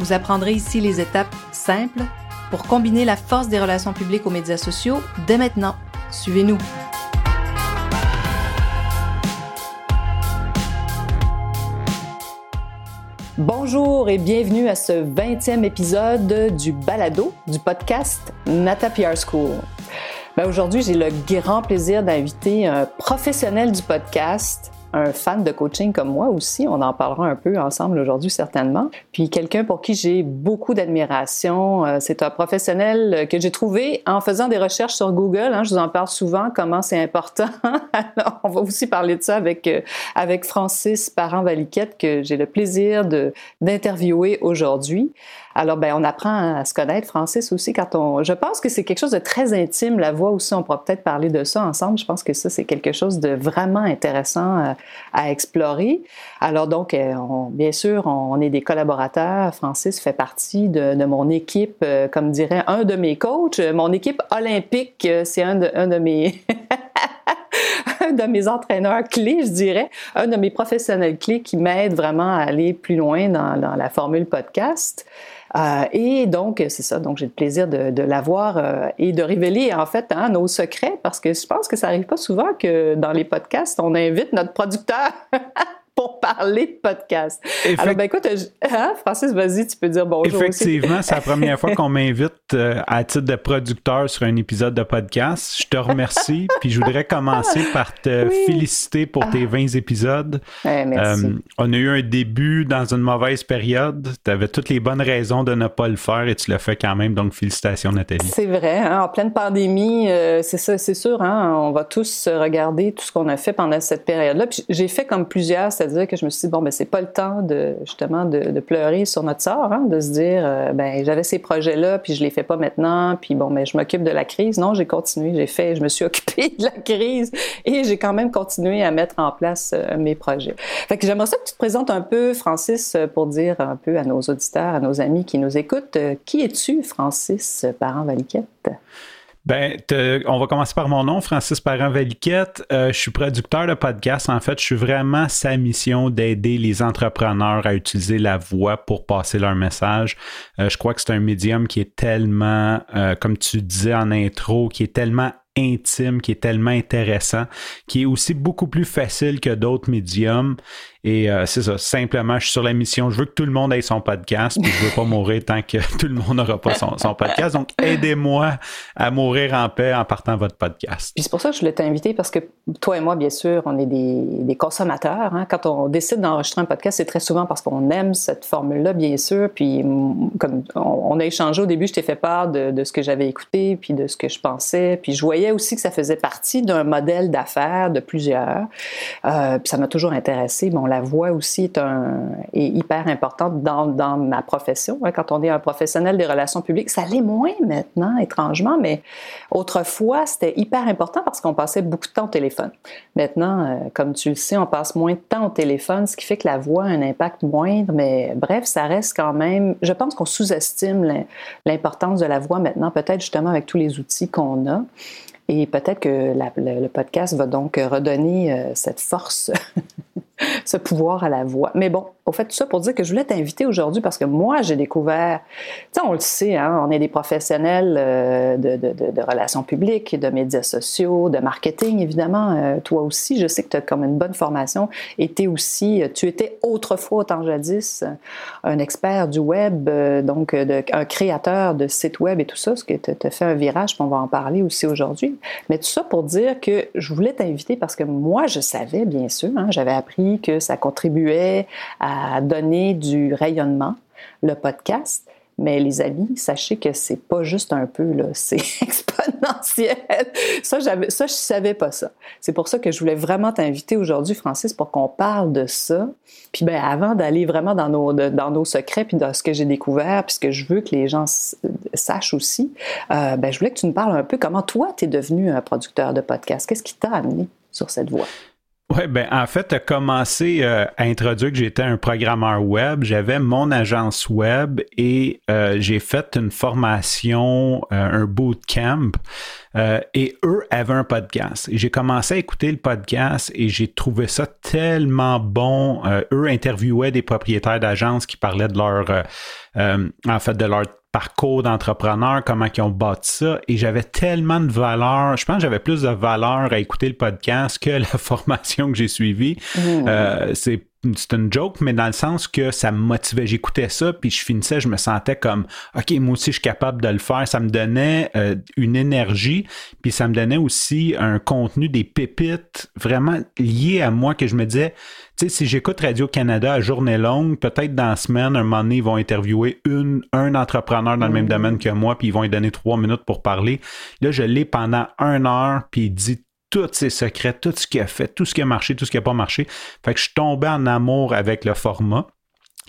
Vous apprendrez ici les étapes simples pour combiner la force des relations publiques aux médias sociaux dès maintenant. Suivez-nous. Bonjour et bienvenue à ce 20e épisode du balado du podcast Nata PR School. Ben aujourd'hui, j'ai le grand plaisir d'inviter un professionnel du podcast, un fan de coaching comme moi aussi. On en parlera un peu ensemble aujourd'hui certainement. Puis quelqu'un pour qui j'ai beaucoup d'admiration. Euh, c'est un professionnel que j'ai trouvé en faisant des recherches sur Google. Hein. je vous en parle souvent, comment c'est important. Alors, on va aussi parler de ça avec, euh, avec Francis Parent-Valiquette que j'ai le plaisir d'interviewer aujourd'hui. Alors, ben, on apprend à se connaître, Francis, aussi, quand on... Je pense que c'est quelque chose de très intime, la voix aussi, on pourra peut-être parler de ça ensemble. Je pense que ça, c'est quelque chose de vraiment intéressant euh, à, explorer. Alors, donc, euh, bien sûr, on, est des collaborateurs. Francis fait partie de, mon équipe, euh, comme dirait un de mes coachs. Mon équipe olympique, c'est un de, mes... de mes entraîneurs clés, je dirais, un de mes professionnels clés qui m'aide vraiment à aller plus loin dans la formule podcast. Euh, et donc, c'est ça. Donc, j'ai le plaisir de, de l'avoir euh, et de révéler, en fait, hein, nos secrets parce que je pense que ça arrive pas souvent que dans les podcasts, on invite notre producteur pour parler de podcast. Alors, ben écoute, hein, Francis, vas-y, tu peux dire bonjour. Effectivement, c'est la première fois qu'on m'invite euh, à titre de producteur sur un épisode de podcast. Je te remercie, puis je voudrais commencer par te féliciter pour tes 20 ah. épisodes. merci. Euh, on a eu un début dans une mauvaise période. Tu avais toutes les bonnes raisons de ne pas le faire et tu l'as fait quand même, donc félicitations Nathalie. C'est vrai, hein, en pleine pandémie, euh, c'est ça, c'est sûr, hein, on va tous regarder tout ce qu'on a fait pendant cette période-là. Puis j'ai fait comme plusieurs, c'est-à-dire que je me suis dit, bon, ben, c'est pas le temps de, justement, de, pleurer sur notre sort, hein, de se dire, euh, ben, j'avais ces projets-là, puis je les fais pas maintenant, puis bon, ben, je m'occupe de la crise. Non, j'ai continué, j'ai fait, je me suis occupée de la crise et j'ai quand même continué à mettre en place euh, mes projets. Fait que j'aimerais ça que tu te présentes un peu, Francis, pour dire un peu à nos auditeurs, à nos amis qui nous écoutent, euh, qui es-tu, Francis Parent-Valiquette? Ben, on va commencer par mon nom, Francis Parent-Valiquette. Euh, je suis producteur de podcast. En fait, je suis vraiment sa mission d'aider les entrepreneurs à utiliser la voix pour passer leur message. Euh, je crois que c'est un médium qui est tellement, euh, comme tu disais en intro, qui est tellement intime, qui est tellement intéressant, qui est aussi beaucoup plus facile que d'autres médiums et euh, c'est ça, simplement, je suis sur la mission. Je veux que tout le monde ait son podcast, puis je veux pas mourir tant que tout le monde n'aura pas son, podcast. Donc, aidez-moi à mourir en paix en partant votre podcast. Puis c'est pour ça que je voulais t'inviter, parce que toi et moi, bien sûr, on est des, consommateurs. Hein. Quand on décide d'enregistrer un podcast, c'est très souvent parce qu'on aime cette formule-là, bien sûr. Puis comme on, a échangé au début, je t'ai fait part de, ce que j'avais écouté, puis de ce que je pensais. Puis je voyais aussi que ça faisait partie d'un modèle d'affaires de plusieurs. Euh, puis ça m'a toujours intéressé. La voix aussi est, un, hyper importante dans, ma profession. Quand on est un professionnel des relations publiques, ça l'est moins maintenant, étrangement, mais autrefois, c'était hyper important parce qu'on passait beaucoup de temps au téléphone. Maintenant, euh, comme tu le sais, on passe moins de temps au téléphone, ce qui fait que la voix a un impact moindre, mais bref, ça reste quand même, je pense qu'on sous-estime l'importance de la voix maintenant, peut-être justement avec tous les outils qu'on a. Et peut-être que le, podcast va donc redonner euh, cette force ce pouvoir à la voix. Mais bon, au fait, tout ça pour dire que je voulais t'inviter aujourd'hui parce que moi, j'ai découvert, tu sais, on le sait, hein, on est des professionnels euh, de, relations publiques, de médias sociaux, de marketing, évidemment. Euh, toi aussi, je sais que tu as comme une bonne formation et es aussi, tu étais autrefois, autant jadis, un expert du web, euh, donc un créateur de sites web et tout ça, ce tu as fait un virage, puis on va en parler aussi aujourd'hui. Mais tout ça pour dire que je voulais t'inviter parce que moi, je savais, bien sûr, hein, j'avais appris que ça contribuait à donner du rayonnement, le podcast. Mais les amis, sachez que c'est pas juste un peu, là, c'est exponentiel. Ça, j'avais, ça, je savais pas ça. C'est pour ça que je voulais vraiment t'inviter aujourd'hui, Francis, pour qu'on parle de ça. Puis ben, avant d'aller vraiment dans nos, dans nos secrets, puis dans ce que j'ai découvert, puis ce que je veux que les gens sachent aussi, euh, ben, je voulais que tu nous parles un peu comment toi, tu es devenu un producteur de podcast. Qu'est-ce qui t'a amené sur cette voie? Oui, ben en fait, tu as commencé euh, à introduire que j'étais un programmeur web. J'avais mon agence web et euh, j'ai fait une formation, euh, un bootcamp. et eux avaient un podcast. J'ai commencé à écouter le podcast et j'ai trouvé ça tellement bon. eux interviewaient des propriétaires d'agences qui parlaient de leur, en fait, de leur parcours d'entrepreneur, comment ils ont bâti ça. Et j'avais tellement de valeur. Je pense que j'avais plus de valeur à écouter le podcast que la formation que j'ai suivie. Mmh. Euh, c'est c'est une joke, mais dans le sens que ça me motivait. J'écoutais ça, puis je finissais, je me sentais comme, OK, moi aussi, je suis capable de le faire. Ça me donnait euh, une énergie, puis ça me donnait aussi un contenu, des pépites vraiment liées à moi que je me disais, sais, si j'écoute Radio-Canada à journée longue, peut-être dans la semaine, un moment donné, ils vont interviewer une, un entrepreneur dans le même mm. domaine que moi, puis ils vont lui donner trois minutes pour parler. Là, je l'ai pendant une heure, puis il dit tous ses secrets, tout ce qu'il a fait, tout ce qui a marché, tout ce qui n'a pas marché. Fait que je suis tombé en amour avec le format.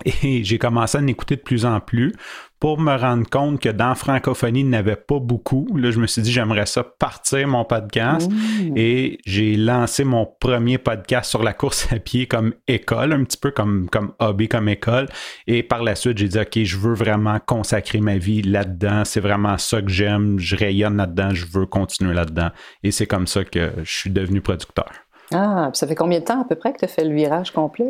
Et j'ai commencé à en écouter de plus en plus pour me rendre compte que dans francophonie, il n'y avait pas beaucoup. Là, je me suis dit, j'aimerais ça partir mon podcast. Et j'ai lancé mon premier podcast sur la course à pied comme école, un petit peu comme, comme hobby, comme école. Et par la suite, j'ai dit, OK, je veux vraiment consacrer ma vie là-dedans. C'est vraiment ça que j'aime. Je rayonne là-dedans. Je veux continuer là-dedans. Et c'est comme ça que je suis devenu producteur. Ah, ça fait combien de temps à peu près que tu as fait le virage complet?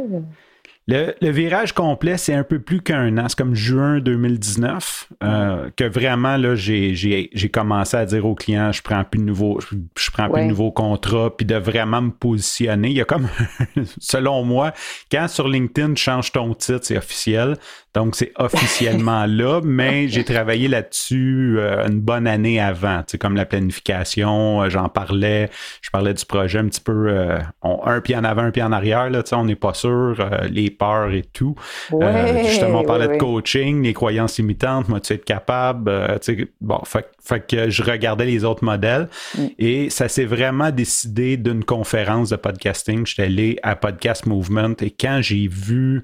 Le, virage complet, c'est un peu plus qu'un an. C'est comme juin 2019 euh, que vraiment, là, j'ai, commencé à dire aux clients, je prends plus de nouveaux, je, prends plus de nouveaux contrats, puis de vraiment me positionner. Il y a comme, selon moi, quand sur LinkedIn, tu changes ton titre, c'est officiel. Donc, c'est officiellement là, mais j'ai travaillé là-dessus euh, une bonne année avant. Tu comme la planification, euh, j'en parlais, je parlais du projet un petit peu, un pied en avant, un pied en arrière, là, tu sais, on n'est pas sûr, les peurs et tout. Euh, justement, on parlait de coaching, les croyances limitantes, moi, tu être capable. Euh, bon, fait, que je regardais les autres modèles mm. et ça s'est vraiment décidé d'une conférence de podcasting. J'étais allé à Podcast Movement et quand j'ai vu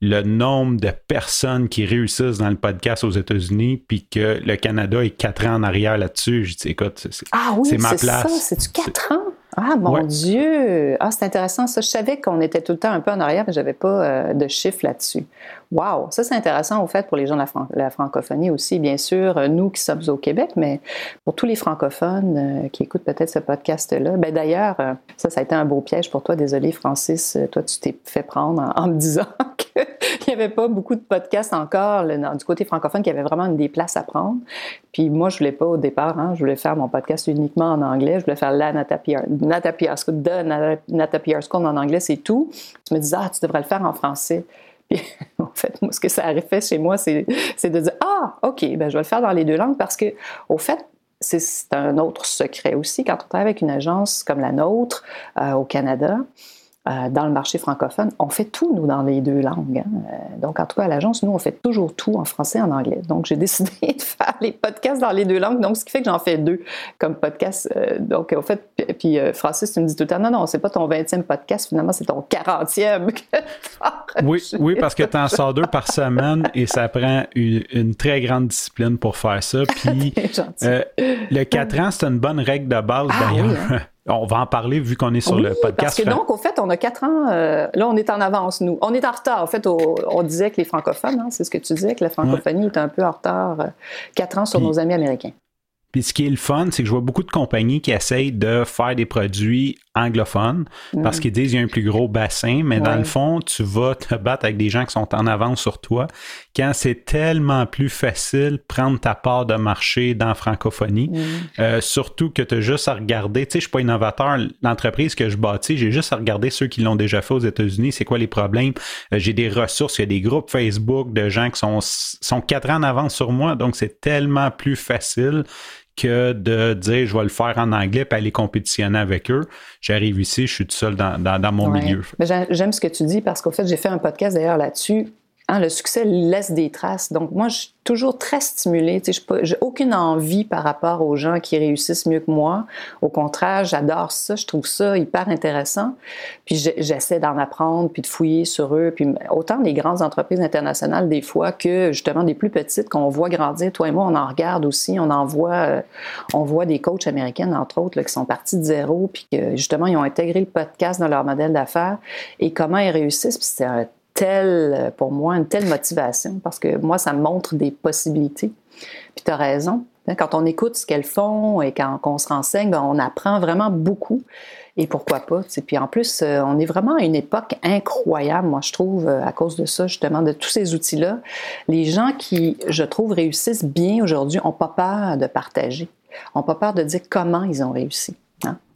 le nombre de personnes qui réussissent dans le podcast aux États-Unis, puis que le Canada est quatre ans en arrière là-dessus, je dis, écoute, c'est ah ma place. C'est-tu quatre ans? Ah, mon Dieu! Ah, c'est intéressant. Ça, je savais qu'on était tout le temps un peu en arrière, mais je n'avais pas euh, de chiffres là-dessus. Wow! Ça, c'est intéressant, au fait, pour les gens de la, francophonie aussi. Bien sûr, euh, nous qui sommes au Québec, mais pour tous les francophones euh, qui écoutent peut-être ce podcast-là. Ben, D'ailleurs, ça, ça a été un beau piège pour toi. Désolé, Francis. Toi, tu t'es fait prendre en, me disant qu'il n'y avait pas beaucoup de podcasts encore du côté francophone, qu'il y avait vraiment une des places à prendre. Puis moi, je voulais pas au départ. Hein, je voulais faire mon podcast uniquement en anglais. Je voulais faire la Nata PR School, de Nata PR School en anglais, c'est tout. Tu me disais, ah, tu devrais le faire en français. En fait, moi, ce que ça aurait fait chez moi, c'est de dire, ah, OK, ben, je vais le faire dans les deux langues parce que, au fait, c'est un autre secret aussi. Quand on travaille avec une agence comme la nôtre euh, au Canada, euh, dans le marché francophone, on fait tout, nous, dans les deux langues. Hein. Euh, donc, en tout cas, à l'agence, nous, on fait toujours tout en français et en anglais. Donc, j'ai décidé de faire les podcasts dans les deux langues, donc ce qui fait que j'en fais deux comme podcast. Euh, donc, en fait, puis Francis, tu me dis tout le temps, non, non, c'est pas ton 20e podcast, finalement, c'est ton 40e. oui, oui, parce que tu en sors deux par semaine et ça prend une, très grande discipline pour faire ça. Puis, le 4 ans, c'est une bonne règle de base, ah d'ailleurs. Hein. On va en parler vu qu'on est sur le podcast. Parce que donc, au fait, on a quatre ans. Euh, là, on est en avance, nous. On est en retard. En fait, on disait que les francophones, hein, c'est ce que tu disais, que la francophonie est un peu en retard. Euh, quatre ans sur nos amis américains. Puis ce qui est le fun, c'est que je vois beaucoup de compagnies qui essayent de faire des produits anglophones parce mm. qu'ils disent qu'il y a un plus gros bassin, mais dans le fond, tu vas te battre avec des gens qui sont en avance sur toi quand c'est tellement plus facile prendre ta part de marché dans la francophonie. Mm. Euh, surtout que tu as juste à regarder, tu sais, je suis pas innovateur, l'entreprise que je bâtis, j'ai juste à regarder ceux qui l'ont déjà fait aux États-Unis, c'est quoi les problèmes. Euh, j'ai des ressources, il y a des groupes Facebook de gens qui sont, sont quatre ans en avance sur moi, donc c'est tellement plus facile que de dire je vais le faire en anglais et aller compétitionner avec eux. J'arrive ici, je suis tout seul dans, mon milieu. J'aime ce que tu dis parce qu'au fait, j'ai fait un podcast d'ailleurs là-dessus. Hein, le succès laisse des traces. Donc, moi, je suis toujours très stimulée. Je n'ai aucune envie par rapport aux gens qui réussissent mieux que moi. Au contraire, j'adore ça. Je trouve ça hyper intéressant. Puis, j'essaie d'en apprendre, puis de fouiller sur eux. Puis, autant des grandes entreprises internationales, des fois, que justement des plus petites qu'on voit grandir. Toi et moi, on en regarde aussi. On en voit, euh, on voit des coachs américaines, entre autres, qui sont partis de zéro, puis que justement, ils ont intégré le podcast dans leur modèle d'affaires et comment ils réussissent. Puis, c'est un telle, pour moi, une telle motivation parce que moi, ça me montre des possibilités. Puis tu as raison. Hein, quand on écoute ce qu'elles font et quand on se renseigne, ben, on apprend vraiment beaucoup. Et pourquoi pas? Puis en plus, euh, on est vraiment à une époque incroyable, moi, je trouve, euh, à cause de ça, justement, de tous ces outils-là. Les gens qui, je trouve, réussissent bien aujourd'hui n'ont pas peur de partager, n'ont pas peur de dire comment ils ont réussi.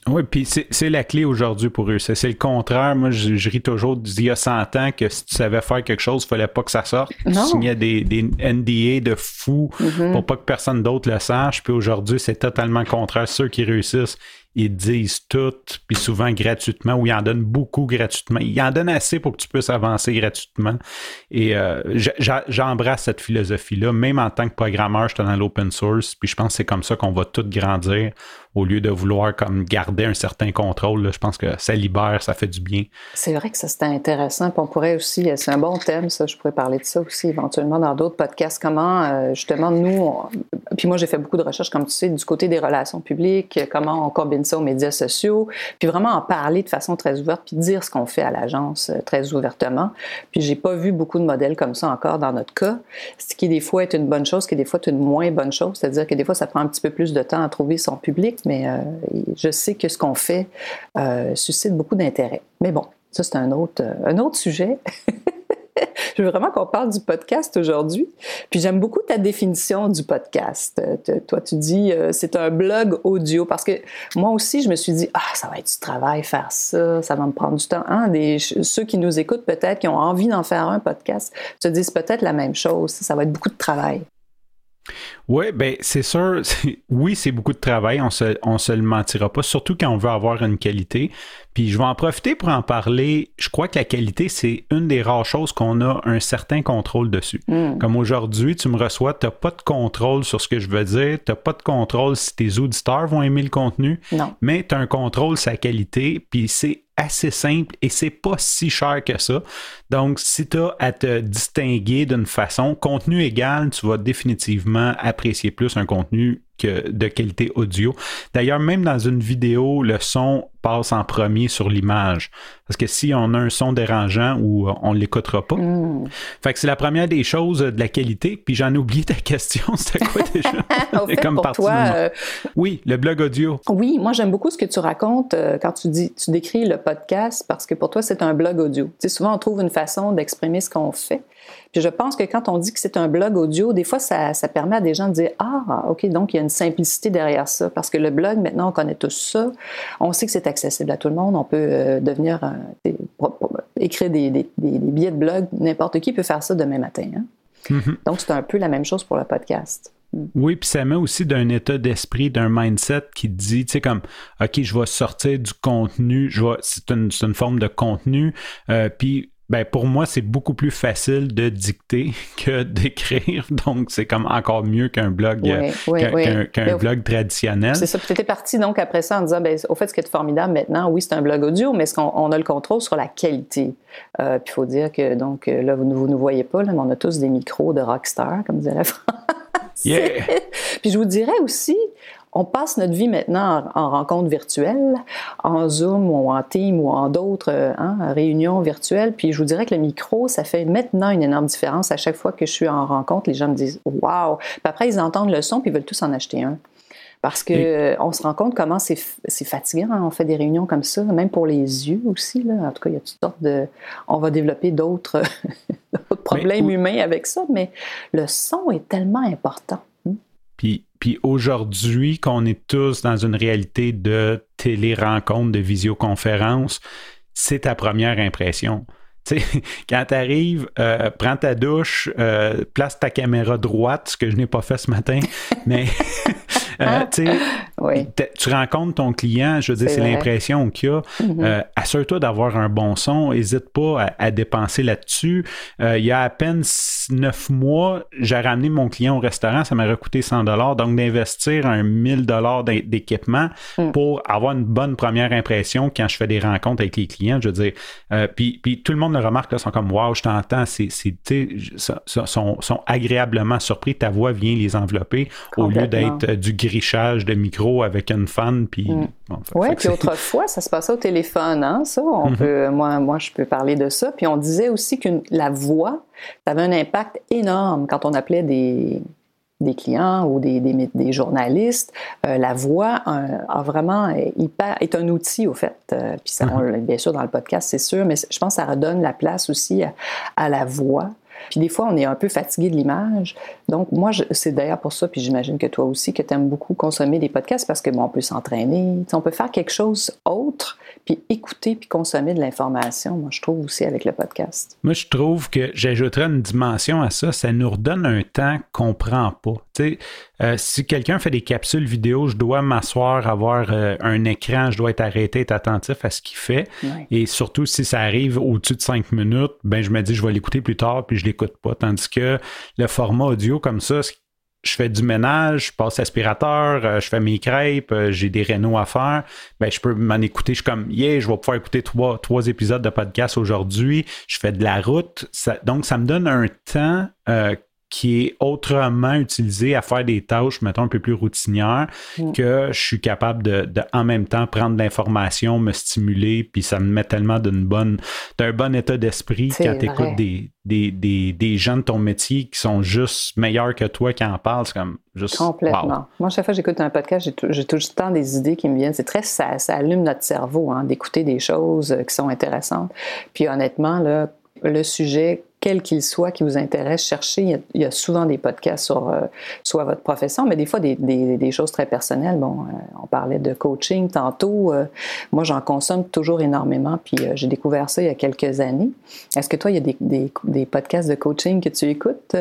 Oui, puis c'est la clé aujourd'hui pour eux. C'est le contraire. Moi, je, ris toujours d'il y a 100 ans que si tu savais faire quelque chose, il fallait pas que ça sorte. Tu signais des, des NDA de fou mm-hmm. pour pas que personne d'autre le sache. Puis aujourd'hui, c'est totalement contraire. Ceux qui réussissent, ils disent tout, puis souvent gratuitement, ou ils en donnent beaucoup gratuitement. Ils en donnent assez pour que tu puisses avancer gratuitement. Et euh, j'embrasse cette philosophie-là. Même en tant que programmeur, je suis dans l'open source, puis je pense que c'est comme ça qu'on va tout grandir au lieu de vouloir comme garder un certain contrôle. je pense que ça libère, ça fait du bien. C'est vrai que ça, c'était intéressant. Puis on pourrait aussi, c'est un bon thème, ça, je pourrais parler de ça aussi éventuellement dans d'autres podcasts. Comment, euh, justement, nous, puis moi, j'ai fait beaucoup de recherches, comme tu sais, du côté des relations publiques, comment on combine ça aux médias sociaux, puis vraiment en parler de façon très ouverte, puis dire ce qu'on fait à l'agence euh, très ouvertement. Puis j'ai pas vu beaucoup de modèles comme ça encore dans notre cas, ce qui des fois est une bonne chose, ce qui des fois est une moins bonne chose, c'est-à-dire que des fois, ça prend un petit peu plus de temps à trouver son public, mais euh, je sais que ce qu'on fait euh, suscite beaucoup d'intérêt. Mais bon, ça, c'est un autre, un autre sujet. je veux vraiment qu'on parle du podcast aujourd'hui. Puis j'aime beaucoup ta définition du podcast. Toi, tu dis c'est un blog audio parce que moi aussi, je me suis dit ah ça va être du travail faire ça, ça va me prendre du temps. Hein? Des, ceux qui nous écoutent peut-être qui ont envie d'en faire un podcast se disent peut-être la même chose. Ça va être beaucoup de travail. Oui, ben c'est sûr. Oui, c'est beaucoup de travail, on se, on se le mentira pas, surtout quand on veut avoir une qualité. Puis je vais en profiter pour en parler. Je crois que la qualité, c'est une des rares choses qu'on a un certain contrôle dessus. Hmm. Comme aujourd'hui, tu me reçois, tu n'as pas de contrôle sur ce que je veux dire, tu n'as pas de contrôle si tes auditeurs vont aimer le contenu, mais tu as un contrôle sur la qualité, puis c'est assez simple et c'est pas si cher que ça. Donc, si tu as à te distinguer d'une façon, contenu égal, tu vas définitivement apprécier plus un contenu de qualité audio. D'ailleurs, même dans une vidéo, le son passe en premier sur l'image. Parce que si on a un son dérangeant ou euh, on ne l'écoutera pas. Hmm. Fait que c'est la première des choses de la qualité. Puis j'en ai oublié ta question. C'était quoi déjà? Comme pour toi, euh, Oui, le blog audio. Oui, moi j'aime beaucoup ce que tu racontes euh, quand tu dis, tu décris le podcast parce que pour toi c'est un blog audio. Tu sais, souvent on trouve une façon d'exprimer ce qu'on fait. Puis je pense que quand on dit que c'est un blog audio, des fois, ça, permet à des gens de dire Ah, OK, donc il y a une simplicité derrière ça. Parce que le blog, maintenant, on connaît tous ça. On sait que c'est accessible à tout le monde. On peut euh, devenir, euh, écrire des, billets de blog. N'importe qui peut faire ça demain matin. Hein. Mm-hmm. Donc, c'est un peu la même chose pour le podcast. Oui, puis ça met aussi d'un état d'esprit, d'un mindset qui dit, tu sais, comme, OK, je vais sortir du contenu, je c'est une, une, forme de contenu, euh, puis ben pour moi, c'est beaucoup plus facile de dicter que d'écrire. Donc, c'est comme encore mieux qu'un blog, euh, qu'un, blog traditionnel. C'est ça. Puis tu étais parti donc après ça en disant, ben, au fait, ce qui est formidable maintenant, oui, c'est un blog audio, mais est-ce qu'on a le contrôle sur la qualité? Euh, puis il faut dire que, donc, euh, là, vous ne nous voyez pas, là, mais on a tous des micros de rockstar, comme dirait France. Yeah. puis je vous dirais aussi, on passe notre vie maintenant en, rencontre virtuelle, en Zoom ou en Team ou en d'autres euh, hein, réunions virtuelles. Puis je vous dirais que le micro, ça fait maintenant une énorme différence. À chaque fois que je suis en rencontre, les gens me disent Waouh! Puis après, ils entendent le son puis ils veulent tous en acheter un. Parce qu'on euh, on se rend compte comment c'est fatigant. Hein. On fait des réunions comme ça, même pour les yeux aussi. Là. En tout cas, il y a toutes sortes de. On va développer d'autres problèmes humains avec ça, mais le son est tellement important. Puis puis aujourd'hui, qu'on est tous dans une réalité de télé-rencontre, de visioconférence, c'est ta première impression. sais, quand tu arrives, euh, prends ta douche, euh, place ta caméra droite, ce que je n'ai pas fait ce matin, mais Ah. tu rencontres ton client, je veux dire, c'est l'impression qu'il y a. Mm-hmm. Assure-toi d'avoir un bon son, n'hésite pas à, dépenser là-dessus. il y a à peine neuf mois, j'ai ramené mon client au restaurant, ça m'a coûté 100 donc d'investir un 1000 d'équipement mm. pour avoir une bonne première impression quand je fais des rencontres avec les clients, je veux dire, puis, puis tout le monde le remarque, là, sont comme, wow, je t'entends, c'est, sont, sont agréablement surpris, ta voix vient les envelopper au lieu d'être euh, du grichage de micro avec une fan. Puis, mm. oui, puis autrefois, ça se passait au téléphone, hein, ça. On mm-hmm. peut, moi, moi, je peux parler de ça. Puis on disait aussi que la voix, ça avait un impact énorme quand on appelait des, des clients ou des, des, journalistes, euh, la voix euh, a vraiment hyper, est un outil au fait. puis ça, mm-hmm. bien sûr dans le podcast, c'est sûr, mais je pense que ça redonne la place aussi à la voix. Puis des fois, on est un peu fatigué de l'image. Donc, moi, c'est d'ailleurs pour ça, puis j'imagine que toi aussi, que tu aimes beaucoup consommer des podcasts parce que, bon, on peut s'entraîner, on peut faire quelque chose autre, puis écouter, puis consommer de l'information, moi, je trouve aussi avec le podcast. Moi, je trouve que j'ajouterais une dimension à ça, ça nous redonne un temps qu'on prend pas. Tu sais, euh, si quelqu'un fait des capsules vidéo, je dois m'asseoir, avoir euh, un écran, je dois être arrêté, être attentif à ce qu'il fait. Et surtout, si ça arrive au-dessus de cinq minutes, ben je me dis, je vais l'écouter plus tard, puis je l'écoute pas. Tandis que le format audio comme ça, je fais du ménage, je passe aspirateur, euh, je fais mes crêpes, j'ai des rénaux à faire, ben je peux m'en écouter. Je suis comme, yeah, je vais pouvoir écouter trois, trois épisodes de podcast aujourd'hui. Je fais de la route. donc, ça me donne un temps qui est autrement utilisé à faire des tâches, mettons, un peu plus routinières, mm. que je suis capable de, en même temps, prendre l'information, me stimuler, puis ça me met tellement d'une bonne, d'un bon état d'esprit quand tu écoutes des, des, des, des, gens de ton métier qui sont juste meilleurs que toi qui en parlent. C'est comme juste. Complètement. Moi, chaque fois que j'écoute un podcast, j'ai tout le temps des idées qui me viennent. C'est très, ça, ça allume notre cerveau, hein, d'écouter des choses qui sont intéressantes. Puis honnêtement, là, le sujet quel qu'il soit qui vous intéresse, cherchez. Il y a, souvent des podcasts sur euh, soit votre profession, mais des fois des, des, choses très personnelles. Bon, euh, on parlait de coaching tantôt. Euh, moi, j'en consomme toujours énormément, puis j'ai découvert ça il y a quelques années. Est-ce que toi, il y a des, des podcasts de coaching que tu écoutes?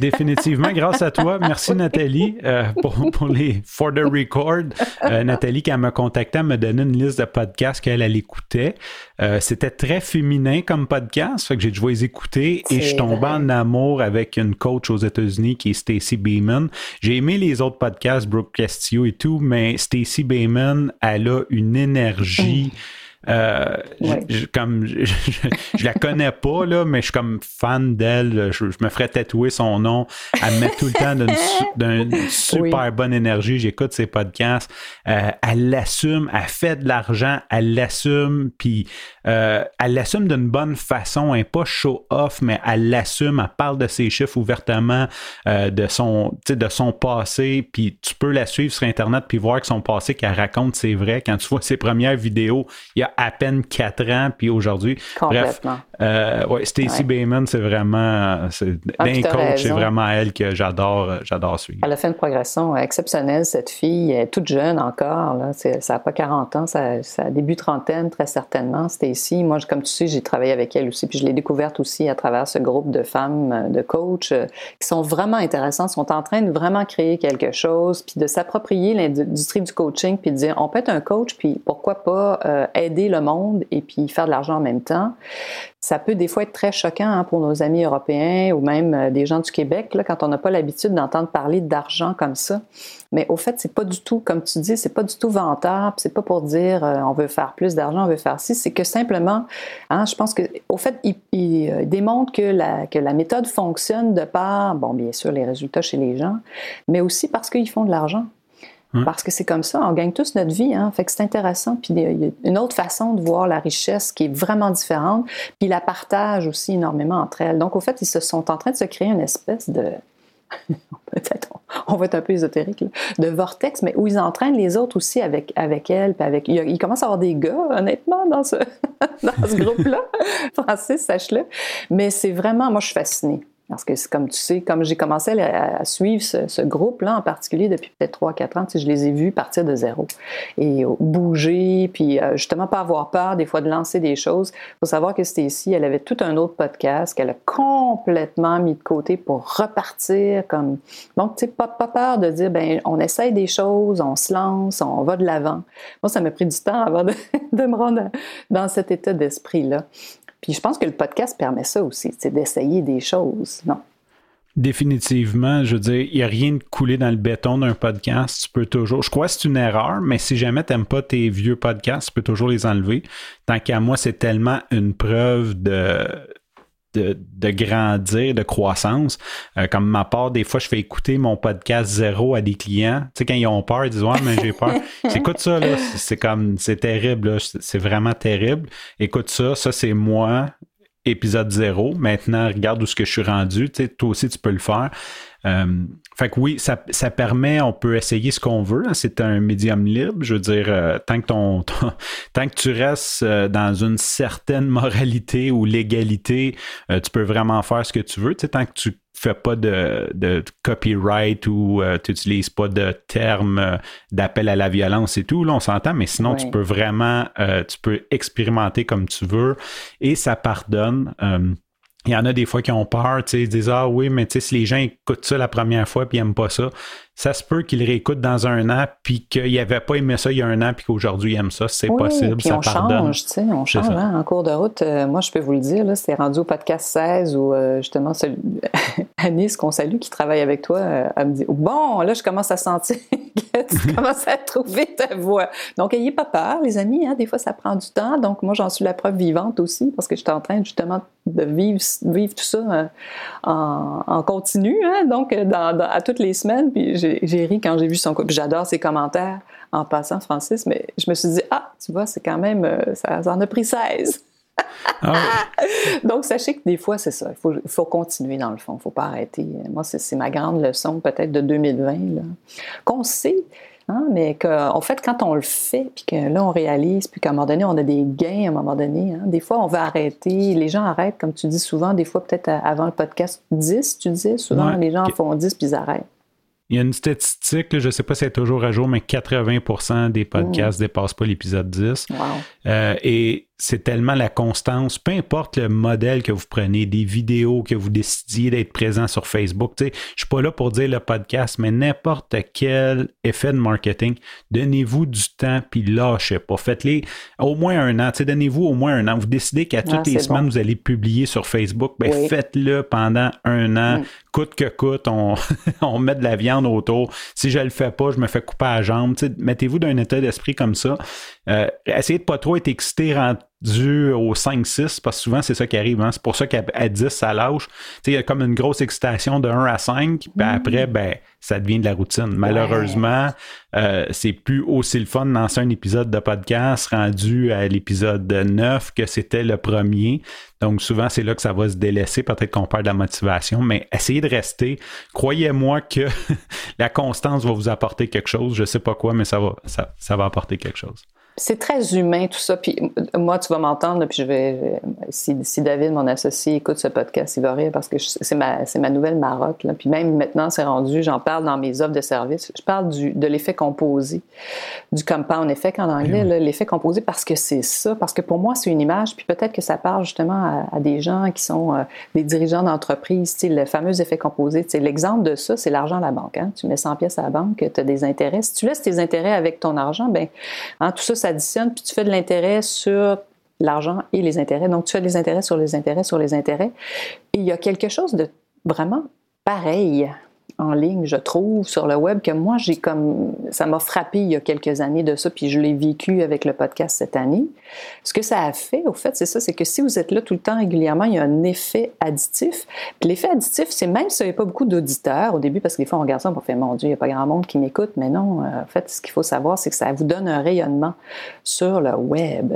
définitivement, grâce à toi. Merci Nathalie pour, pour, les For the Record. Nathalie, quand elle m'a contacté, elle m'a donné une liste de podcasts qu'elle elle écoutait. C'était très féminin comme podcast, fait que j'ai joué les écouter et je suis tombé en amour avec une coach aux États-Unis qui est Stacy Beeman. J'ai aimé les autres podcasts, Brooke Castillo et tout, mais Stacy Beeman, elle a une énergie. Euh, je, comme je, la connais pas là, mais je suis comme fan d'elle. Je, me ferais tatouer son nom. Elle me met tout le temps d'une super bonne énergie. J'écoute ses podcasts. Euh, elle l'assume. Elle fait de l'argent. Elle l'assume. Puis euh, elle l'assume d'une bonne façon. Elle n'est pas show off, mais elle l'assume. Elle parle de ses chiffres ouvertement, de son de son passé. Puis tu peux la suivre sur internet puis voir que son passé qu'elle raconte c'est vrai. Quand tu vois ses premières vidéos, il y a à peine quatre ans, puis aujourd'hui. Bref, euh, ouais, Stacey Bayman, c'est vraiment. Ah, d'un coach, c'est vraiment elle que j'adore, euh, j'adore suivre. Elle a fait une progression exceptionnelle, cette fille. Elle est toute jeune encore. Là. Ça n'a pas 40 ans, ça, ça, a début trentaine, très certainement. Stacey, moi, comme tu sais, j'ai travaillé avec elle aussi, puis je l'ai découverte aussi à travers ce groupe de femmes, euh, de coachs, qui sont vraiment intéressantes, sont en train de vraiment créer quelque chose, puis de s'approprier l'industrie du coaching, puis de dire, on peut être un coach, puis pourquoi pas aider le monde et puis faire de l'argent en même temps ça peut des fois être très choquant hein, pour nos amis européens ou même euh, des gens du Québec là, quand on n'a pas l'habitude d'entendre parler d'argent comme ça. Mais au fait, c'est pas du tout, comme tu dis, c'est pas du tout vantard. C'est pas pour dire euh, on veut faire plus d'argent, on veut faire ci. C'est que simplement, hein, je pense que au fait, il, il, euh, démontre que la, que la méthode fonctionne de par, bon, bien sûr, les résultats chez les gens, mais aussi parce qu'ils font de l'argent. Parce que c'est comme ça, on gagne tous notre vie. Hein? Fait que c'est intéressant. Puis il y a une autre façon de voir la richesse qui est vraiment différente. Puis la partage aussi énormément entre elles. Donc, au fait, ils se sont en train de se créer une espèce de. Peut-être, on va être un peu ésotérique, de vortex, mais où ils entraînent les autres aussi avec, avec elles. Puis avec, il, commence à avoir des gars, honnêtement, dans ce, dans ce groupe-là. Francis, sache-le. Mais c'est vraiment, moi, je suis fascinée. Parce que comme tu sais, comme j'ai commencé à, suivre ce, groupe-là en particulier depuis peut-être 3-4 ans, je les ai vus partir de zéro et bouger, puis euh, justement pas avoir peur des fois de lancer des choses. Il faut savoir que Stacy, elle avait tout un autre podcast qu'elle a complètement mis de côté pour repartir comme... Donc, tu sais, pas, peur de dire, ben on essaye des choses, on se lance, on va de l'avant. Moi, ça m'a pris du temps avant de me rendre dans cet état d'esprit-là. Puis je pense que le podcast permet ça aussi, c'est d'essayer des choses, non? Définitivement, je veux dire, il n'y a rien de coulé dans le béton d'un podcast. Tu peux toujours. Je crois que c'est une erreur, mais si jamais tu n'aimes pas tes vieux podcasts, tu peux toujours les enlever. Tant qu'à moi, c'est tellement une preuve de, de, grandir, de croissance. Euh, comme ma part, des fois, je fais écouter mon podcast zéro à des clients. Tu sais, quand ils ont peur, ils disent Ouais, mais j'ai peur. Écoute ça, là, c'est comme c'est terrible, c'est vraiment terrible. Écoute ça, ça c'est moi, épisode zéro. Maintenant, regarde où ce que je suis rendu. Tu sais, toi aussi, tu peux le faire. Euh, fait que oui, ça, ça, permet, on peut essayer ce qu'on veut. Hein. C'est un médium libre. Je veux dire, euh, tant, que ton, tant que tu restes euh, dans une certaine moralité ou légalité, tu peux vraiment faire ce que tu veux. Tu sais, tant que tu fais pas de, de copyright ou tu n'utilises pas de termes d'appel à la violence et tout, là, on s'entend, mais sinon, tu peux vraiment, tu peux expérimenter comme tu veux et ça pardonne il y en a des fois qui ont peur, tu sais, ils disent Ah oui, mais tu sais, si les gens écoutent ça la première fois puis ils n'aiment pas ça, ça se peut qu'ils réécoutent dans un an puis qu'ils n'avaient pas aimé ça il y a un an puis qu'aujourd'hui ils aiment ça. C'est possible, puis ça on change, tu sais, on change hein, en cours de route. Euh, moi, je peux vous le dire, là, c'est rendu au podcast 16 où euh, justement celui, Anis, qu'on salue, qui travaille avec toi, euh, elle me dit Bon, là, je commence à sentir que tu commences à trouver ta voix. Donc, ayez pas peur, les amis, hein, des fois ça prend du temps. Donc, moi, j'en suis la preuve vivante aussi parce que je suis en train justement de vivre, vivre tout ça en, continu, hein, donc à toutes les semaines. Puis j'ai ri quand j'ai vu son j'adore ses commentaires en passant, Francis, mais je me suis dit, ah, tu vois, c'est quand même, euh, ça, en a pris 16. Ah donc, sachez que des fois, c'est ça. Il faut, faut, continuer dans le fond. Il ne faut pas arrêter. Moi, c'est ma grande leçon peut-être de 2020. Qu'on sait Hein, mais qu'en fait, quand on le fait, puis que là, on réalise, puis qu'à un moment donné, on a des gains à un moment donné, hein, des fois, on va arrêter. Les gens arrêtent, comme tu dis souvent, des fois, peut-être avant le podcast 10, tu disais, souvent, les gens font 10 puis ils arrêtent. Il y a une statistique, je ne sais pas si c'est toujours à jour, mais 80% des podcasts ne dépassent pas l'épisode 10. Euh, et c'est tellement la constance, peu importe le modèle que vous prenez, des vidéos que vous décidiez d'être présent sur Facebook. Je ne suis pas là pour dire le podcast, mais n'importe quel effet de marketing, donnez-vous du temps puis lâchez pas. Faites-les au moins un an. Donnez-vous au moins un an. Vous décidez qu'à toutes les semaines, vous allez publier sur Facebook. Ben, Faites-le pendant un an. Mm. Coûte que coûte, on, on met de la viande autour. Si je le fais pas, je me fais couper à la jambe. Mettez-vous dans un état d'esprit comme ça. Euh, essayez de pas trop être excité rendu au 5-6, parce que souvent c'est ça qui arrive. Hein. C'est pour ça qu'à 10, ça lâche. Il y a comme une grosse excitation de 1 à 5, puis mm. après, ben, ça devient de la routine. Malheureusement, euh, c'est plus aussi le fun de lancer un épisode de podcast rendu à l'épisode 9 que c'était le premier. Donc souvent, c'est là que ça va se délaisser. Peut-être qu'on perd de la motivation, mais essayez de rester. Croyez-moi que la constance va vous apporter quelque chose. Je sais pas quoi, mais ça va, ça va apporter quelque chose. C'est très humain tout ça. Puis moi, tu vas m'entendre, puis je vais. Si, si, David, mon associé, écoute ce podcast, il va rire parce que c'est ma, ma nouvelle Maroc. Là. Puis même maintenant, c'est rendu, j'en parle dans mes offres de services. Je parle du, de l'effet composé, du compound effect en anglais, l'effet composé parce que c'est ça. Parce que pour moi, c'est une image. Puis peut-être que ça parle justement à, des gens qui sont euh, des dirigeants d'entreprise. Le fameux effet composé. L'exemple de ça, c'est l'argent à la banque. Hein. Tu mets 100 pièces à la banque, tu as des intérêts. Si tu laisses tes intérêts avec ton argent, ben, hein, tout ça, puis tu fais de l'intérêt sur l'argent et les intérêts. Donc, tu fais des intérêts sur les intérêts sur les intérêts. Et il y a quelque chose de vraiment pareil en ligne, je trouve, sur le web, que moi, j'ai comme. Ça m'a frappé il y a quelques années de ça, puis je l'ai vécu avec le podcast cette année. Ce que ça a fait, au fait, c'est ça, c'est que si vous êtes là tout le temps régulièrement, il y a un effet additif. L'effet additif, c'est même s'il n'y avait pas beaucoup d'auditeurs au début, parce que des fois, on regarde ça, on fait, mon Dieu, il n'y a pas grand monde qui m'écoute, mais non, euh, en fait, ce qu'il faut savoir, c'est que ça vous donne un rayonnement sur le web.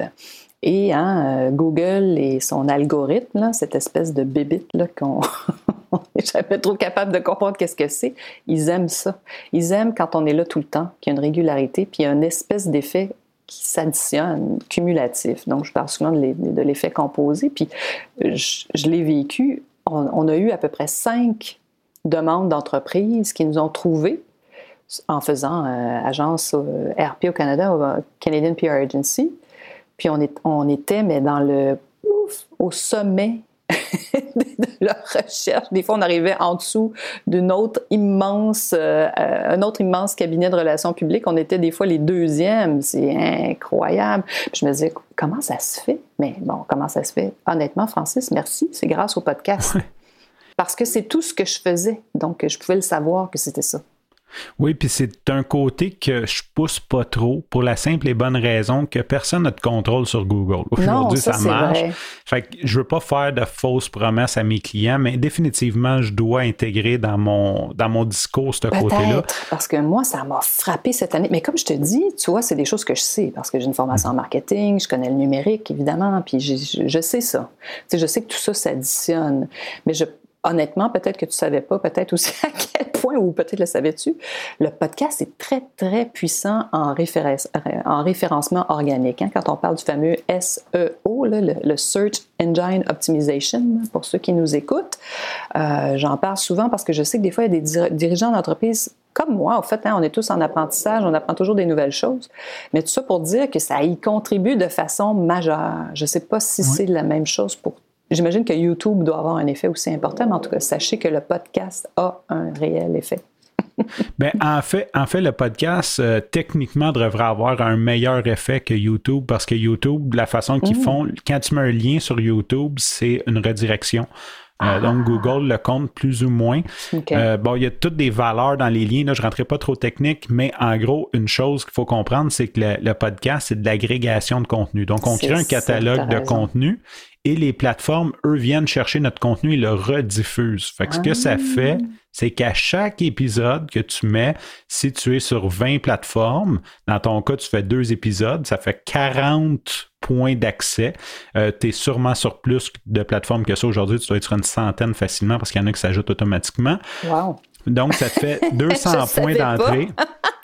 Et hein, euh, Google et son algorithme, cette espèce de bébite qu'on n'est jamais trop capable de comprendre qu'est-ce que c'est, ils aiment ça. Ils aiment quand on est là tout le temps, qu'il y a une régularité, puis il y a une espèce d'effet qui s'additionne, cumulatif. Donc, je parle souvent de l'effet composé, puis je, je l'ai vécu on, a eu à peu près cinq demandes d'entreprises qui nous ont trouvés en faisant euh, agence RP au Canada, Canadian PR Agency. Puis on, on était, mais dans le au sommet de leur recherche. Des fois, on arrivait en dessous d'une autre immense, euh, un autre immense cabinet de relations publiques. On était des fois les deuxièmes. C'est incroyable. je me disais, comment ça se fait? Mais bon, comment ça se fait? Honnêtement, Francis, merci. C'est grâce au podcast. Parce que c'est tout ce que je faisais. Donc, je pouvais le savoir que c'était ça. Oui, puis c'est un côté que je pousse pas trop pour la simple et bonne raison que personne n'a de contrôle sur Google. Aujourd'hui, ça, marche. Fait que je veux pas faire de fausses promesses à mes clients, mais définitivement, je dois intégrer dans mon, dans mon discours ce côté-là. Parce que moi, ça m'a frappé cette année. Mais comme je te dis, tu vois, c'est des choses que je sais parce que j'ai une formation en marketing, je connais le numérique, évidemment, puis je, je sais ça. Tu sais, je sais que tout ça s'additionne. Mais je honnêtement, peut-être que tu ne savais pas, peut-être aussi à quel point, ou peut-être le savais-tu, le podcast est très, très puissant en, en référencement organique. Hein. Quand on parle du fameux SEO, le, Search Engine Optimization, pour ceux qui nous écoutent, euh, j'en parle souvent parce que je sais que des fois, il y a des dirigeants d'entreprise comme moi, en fait, hein, on est tous en apprentissage, on apprend toujours des nouvelles choses. Mais tout ça pour dire que ça y contribue de façon majeure. Je ne sais pas si c'est la même chose pour J'imagine que YouTube doit avoir un effet aussi important, mais en tout cas, sachez que le podcast a un réel effet. ben, en, fait, en fait, le podcast, euh, techniquement, devrait avoir un meilleur effet que YouTube parce que YouTube, la façon qu'ils mmh. font, quand tu mets un lien sur YouTube, c'est une redirection. Euh, ah. donc, Google le compte plus ou moins. Euh, bon, il y a toutes des valeurs dans les liens. Là, je ne rentrerai pas trop technique, mais en gros, une chose qu'il faut comprendre, c'est que le, podcast, c'est de l'agrégation de contenu. Donc, on crée un catalogue de contenu et les plateformes, eux, viennent chercher notre contenu et le rediffusent. Fait que ce que ça ah. fait, c'est qu'à chaque épisode que tu mets, si tu es sur 20 plateformes, dans ton cas, tu fais deux épisodes, ça fait 40 points d'accès. Euh, tu es sûrement sur plus de plateformes que ça aujourd'hui. Tu dois être sur une centaine facilement parce qu'il y en a qui s'ajoutent automatiquement. Wow. Donc, ça te fait 200 points d'entrée.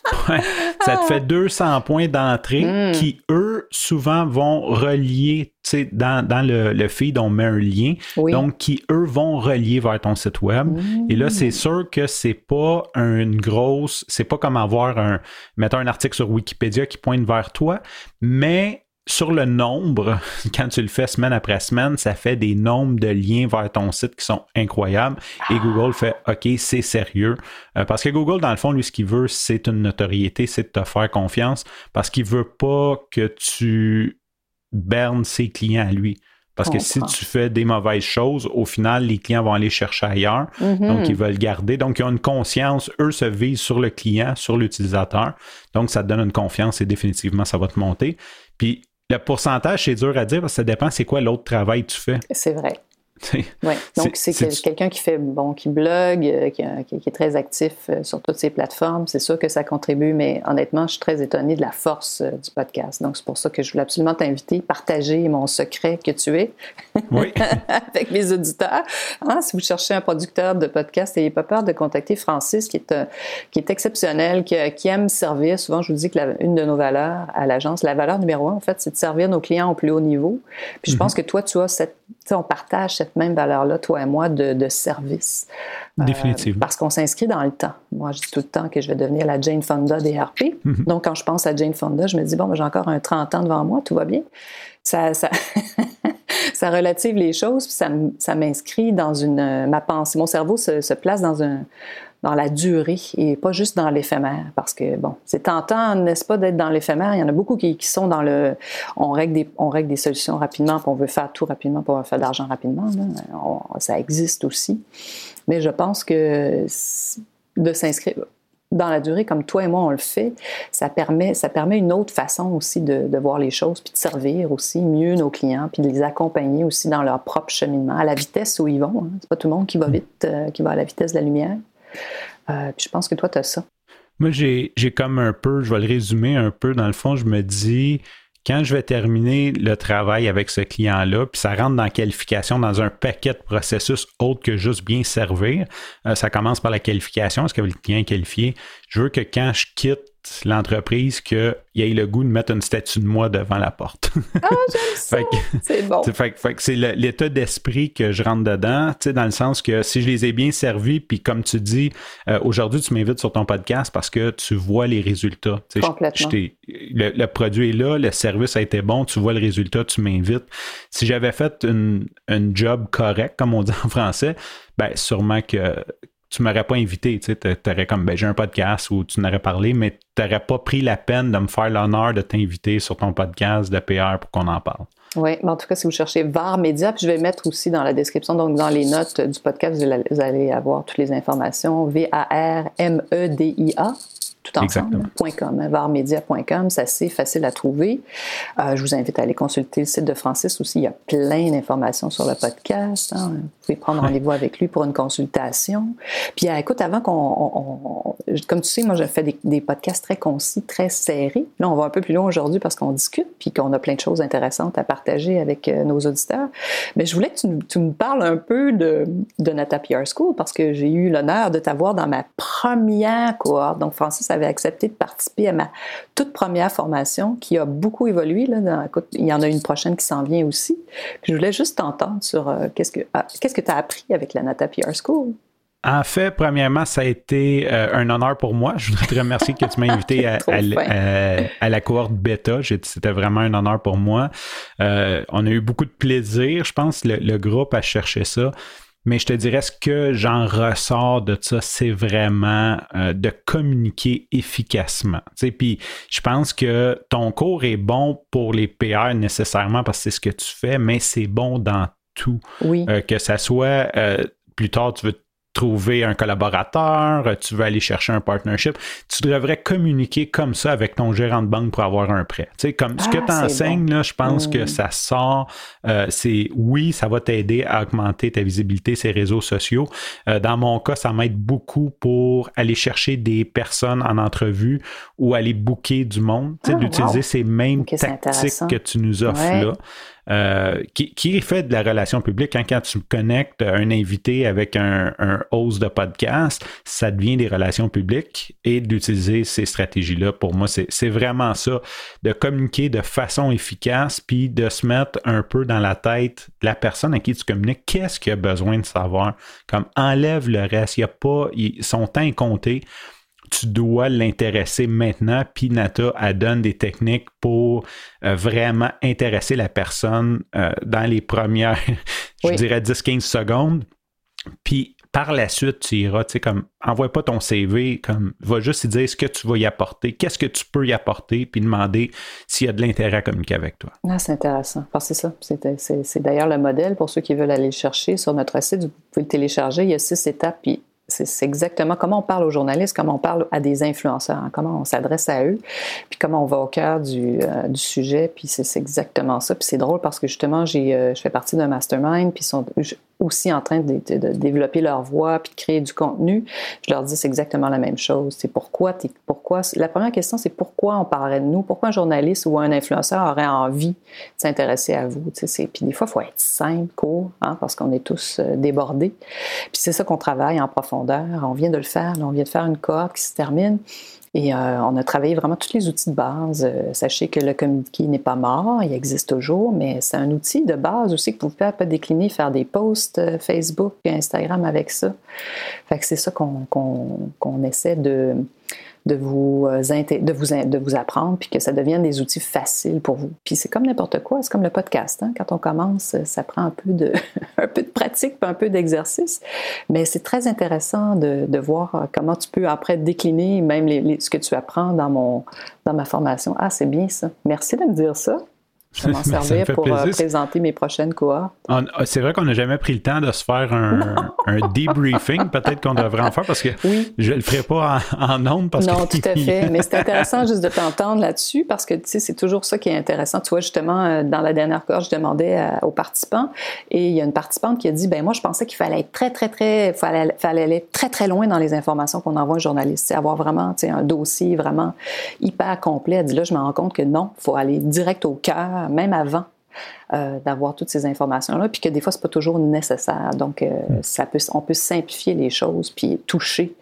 ça te fait 200 points d'entrée hmm. qui, eux, souvent vont relier, tu sais, dans, dans le, le, feed, on met un lien, donc qui, eux, vont relier vers ton site web. Hmm. Et là, c'est sûr que c'est pas une grosse, c'est pas comme avoir un, mettons un article sur Wikipédia qui pointe vers toi, mais sur le nombre, quand tu le fais semaine après semaine, ça fait des nombres de liens vers ton site qui sont incroyables. Et Google fait OK, c'est sérieux. Euh, parce que Google, dans le fond, lui, ce qu'il veut, c'est une notoriété, c'est de te faire confiance. Parce qu'il veut pas que tu bernes ses clients à lui. Parce que si tu fais des mauvaises choses, au final, les clients vont aller chercher ailleurs. Mm-hmm. Donc, ils veulent garder. Donc, ils ont une conscience. Eux se visent sur le client, sur l'utilisateur. Donc, ça te donne une confiance et définitivement, ça va te monter. Puis, le pourcentage, c'est dur à dire parce que ça dépend c'est quoi l'autre travail que tu fais. C'est vrai. Ouais. Donc, c'est quelqu'un qui fait, bon, qui blogue, euh, qui, est très actif euh, sur toutes ces plateformes. C'est sûr que ça contribue, mais honnêtement, je suis très étonnée de la force euh, du podcast. Donc, c'est pour ça que je voulais absolument t'inviter, partager mon secret que tu es oui. avec mes auditeurs. Hein, si vous cherchez un producteur de podcast, n'ayez pas peur de contacter Francis, qui est, qui est exceptionnel, qui, aime servir. Souvent, je vous dis que une de nos valeurs à l'agence, la valeur numéro un, en fait, c'est de servir nos clients au plus haut niveau. Puis, je mm-hmm. pense que toi, tu as cette, on partage cette même valeur-là, toi et moi, de, service. Euh, Définitivement. parce qu'on s'inscrit dans le temps. Moi, je dis tout le temps que je vais devenir la Jane Fonda des RP. Mhm. Donc, quand je pense à Jane Fonda, je me dis, bon, ben, j'ai encore un 30 ans devant moi, tout va bien. Ça, ça, ça relative les choses, puis ça, ça m'inscrit dans une... Ma pensée, mon cerveau se, se place dans un, dans la durée et pas juste dans l'éphémère. Parce que, bon, c'est tentant, n'est-ce pas, d'être dans l'éphémère? Il y en a beaucoup qui, sont dans le. On règle, des, on règle des solutions rapidement, puis on veut faire tout rapidement pour faire de l'argent rapidement. ça existe aussi. Mais je pense que de s'inscrire dans la durée, comme toi et moi on le fait, ça permet, ça permet une autre façon aussi de, de, voir les choses, puis de servir aussi mieux nos clients, puis de les accompagner aussi dans leur propre cheminement, à la vitesse où ils vont. Hein. C'est pas tout le monde qui va vite, euh, qui va à la vitesse de la lumière. Euh, je pense que toi, tu as ça. Moi, j'ai comme un peu, je vais le résumer un peu, dans le fond, je me dis, quand je vais terminer le travail avec ce client-là, puis ça rentre dans qualification dans un paquet de processus autre que juste bien servir, euh, ça commence par la qualification, est-ce que le client est qualifié? Je veux que quand je quitte l'entreprise qu'il ait le goût de mettre une statue de moi devant la porte. ah, j'aime ça! c'est bon. Fait, c'est l'état d'esprit que je rentre dedans, dans le sens que si je les ai bien servis, puis comme tu dis, euh, aujourd'hui, tu m'invites sur ton podcast parce que tu vois les résultats. Complètement. le, produit est là, le service a été bon, tu vois le résultat, tu m'invites. Si j'avais fait une, une job correct, comme on dit en français, ben sûrement que tu m'aurais pas invité, tu aurais comme, ben, j'ai un podcast où tu n'aurais parlé, mais tu n'aurais pas pris la peine de me faire l'honneur de t'inviter sur ton podcast de PR pour qu'on en parle. Oui, mais en tout cas, si vous cherchez VAR Média, puis je vais mettre aussi dans la description, donc dans les notes du podcast, vous allez avoir toutes les informations. V-A-R-M-E-D-I-A tout ensemble, .com, hein, varmedia.com, c'est assez facile à trouver. Euh, je vous invite à aller consulter le site de Francis aussi, il y a plein d'informations sur le podcast. Hein. Vous pouvez prendre rendez-vous avec lui pour une consultation. Puis euh, écoute, avant qu'on... comme tu sais, moi, je fais des, des, podcasts très concis, très serrés. Là, on va un peu plus loin aujourd'hui parce qu'on discute, puis qu'on a plein de choses intéressantes à partager avec euh, nos auditeurs. Mais je voulais que tu, tu me parles un peu de, de Nata PR School parce que j'ai eu l'honneur de t'avoir dans ma première cohorte. Donc, Francis avait accepté de participer à ma toute première formation qui a beaucoup évolué. Là, il y en a une prochaine qui s'en vient aussi. je voulais juste t'entendre sur euh, qu'est-ce que ah, qu'est-ce que tu as appris avec la Nata PR School? En fait, premièrement, ça a été euh, un honneur pour moi. Je voudrais te remercier que tu m'as invité à, la cohorte bêta. C'était vraiment un honneur pour moi. Euh, on a eu beaucoup de plaisir. Je pense le, le groupe a cherché ça. Mais je te dirais, ce que j'en ressors de ça, c'est vraiment euh, de communiquer efficacement. Puis je pense que ton cours est bon pour les PR nécessairement parce que c'est ce que tu fais, mais c'est bon dans tout. Oui. Euh, que ça soit euh, plus tard, tu veux trouver un collaborateur, tu veux aller chercher un partnership, tu devrais communiquer comme ça avec ton gérant de banque pour avoir un prêt. Tu sais, comme ce que ah, tu enseignes, là, je pense que ça sort, euh, c'est oui, ça va t'aider à augmenter ta visibilité les réseaux sociaux. Euh, dans mon cas, ça m'aide beaucoup pour aller chercher des personnes en entrevue ou aller booker du monde, tu sais, ah, d'utiliser ces mêmes tactiques que tu nous offres là. Euh, qui, qui, fait de la relation publique. Hein, quand tu connectes un invité avec un, host de podcast, ça devient des relations publiques et d'utiliser ces stratégies-là, pour moi, c'est vraiment ça, de communiquer de façon efficace, puis de se mettre un peu dans la tête la personne à qui tu communiques, qu'est-ce qu'il a besoin de savoir? Comme enlève le reste, il n'y a pas, son temps est compté tu dois l'intéresser maintenant. Puis Nata, elle donne des techniques pour euh, vraiment intéresser la personne euh, dans les premières, je dirais 10-15 secondes. Puis par la suite, tu iras, tu sais, comme, envoie pas ton CV, comme, va juste y dire ce que tu vas y apporter, qu'est-ce que tu peux y apporter, puis demander s'il y a de l'intérêt à communiquer avec toi. Ah, c'est intéressant. Parce que c'est ça. C'est d'ailleurs le modèle pour ceux qui veulent aller le chercher sur notre site. Vous pouvez le télécharger. Il y a six étapes, puis c'est exactement comment on parle aux journalistes, comment on parle à des influenceurs, hein, comment on s'adresse à eux, puis comment on va au cœur du, euh, sujet, puis c'est exactement ça. Puis c'est drôle parce que justement, euh, je fais partie d'un mastermind, puis sont, aussi en train de, développer leur voix puis de créer du contenu, je leur dis c'est exactement la même chose. C'est pourquoi, pourquoi. La première question, c'est pourquoi on parlerait de nous, pourquoi un journaliste ou un influenceur aurait envie de s'intéresser à vous. Puis des fois, il faut être simple, court, hein, parce qu'on est tous euh, débordés. Puis c'est ça qu'on travaille en profondeur. On vient de le faire. on vient de faire une cohorte qui se termine. Et euh, on a travaillé vraiment tous les outils de base. Euh, sachez que le communiqué n'est pas mort, il existe toujours, mais c'est un outil de base aussi que vous pouvez pas décliner, faire des posts euh, Facebook Instagram avec ça. Fait c'est ça qu'on essaie de, de vous, euh, de vous, de vous apprendre, puis que ça devienne des outils faciles pour vous. Puis c'est comme n'importe quoi, c'est comme le podcast. Hein? Quand on commence, ça prend un peu de, un peu de pratique, un peu d'exercice. Mais c'est très intéressant de, de, voir comment tu peux après décliner même les, ce que tu apprends dans, mon, dans ma formation. Ah, c'est bien ça. Merci de me dire ça. Je vais m'en servir pour euh, présenter mes prochaines cohortes. Ah, c'est vrai qu'on n'a jamais pris le temps de se faire un, un debriefing. Peut-être qu'on devrait en faire parce que je ne le ferai pas en, en Parce non, tout à fait. Mais c'est intéressant juste de t'entendre là-dessus parce que c'est toujours ça qui est intéressant. Tu vois, justement, euh, dans la dernière cohorte, je demandais aux participants et il y a une participante qui a dit ben moi, je pensais qu'il fallait être très, très, très, fallait, fallait aller très, très loin dans les informations qu'on envoie aux journalistes. Avoir vraiment un dossier vraiment hyper complet. Elle dit là, je me rends compte que non, il faut aller direct au cœur même avant. d'avoir toutes ces informations-là, puis que des fois, c'est pas toujours nécessaire. Donc, hmm. ça peut, on peut simplifier les choses, puis toucher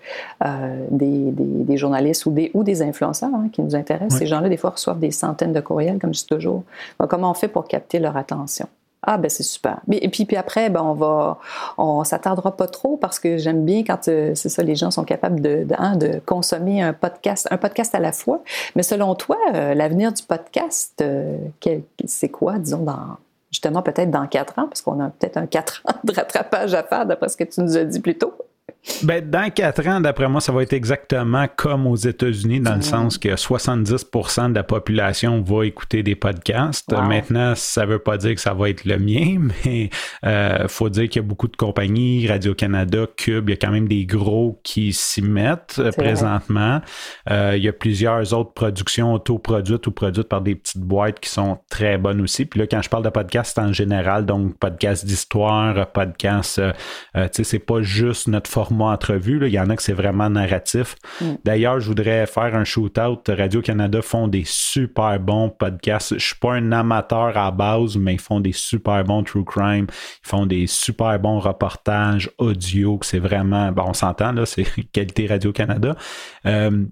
des, des, journalistes ou des, ou des influenceurs hein, qui nous intéressent. Ces gens-là, des fois, reçoivent des centaines de courriels, comme je dis toujours. comment on fait pour capter leur attention? Ah ben c'est super. Et puis, puis après, ben on va, on s'attardera pas trop parce que j'aime bien quand euh, c'est ça, les gens sont capables de, de, hein, de, consommer un podcast, un podcast à la fois. Mais selon toi, euh, l'avenir du podcast, euh, c'est quoi, disons dans justement peut-être dans quatre ans, parce qu'on a peut-être un quatre ans de rattrapage à faire d'après ce que tu nous as dit plus tôt. Ben, dans quatre ans, d'après moi, ça va être exactement comme aux États-Unis, dans le sens que 70% de la population va écouter des podcasts. Maintenant, ça veut pas dire que ça va être le mien, mais euh, faut dire qu'il y a beaucoup de compagnies, Radio-Canada, Cube, il y a quand même des gros qui s'y mettent euh, présentement. Euh, il y a plusieurs autres productions autoproduites ou produites par des petites boîtes qui sont très bonnes aussi. Puis là, quand je parle de podcast en général, donc podcast d'histoire, podcast, euh, tu sais, c'est pas juste notre format entrevue. Il y en a que c'est vraiment narratif. Mm. D'ailleurs, je voudrais faire un shootout. Radio-Canada font des super bons podcasts. Je suis pas un amateur à base, mais ils font des super bons true crime. Ils font des super bons reportages audio. C'est vraiment, bon, on s'entend, là, c'est qualité Radio-Canada. Euh,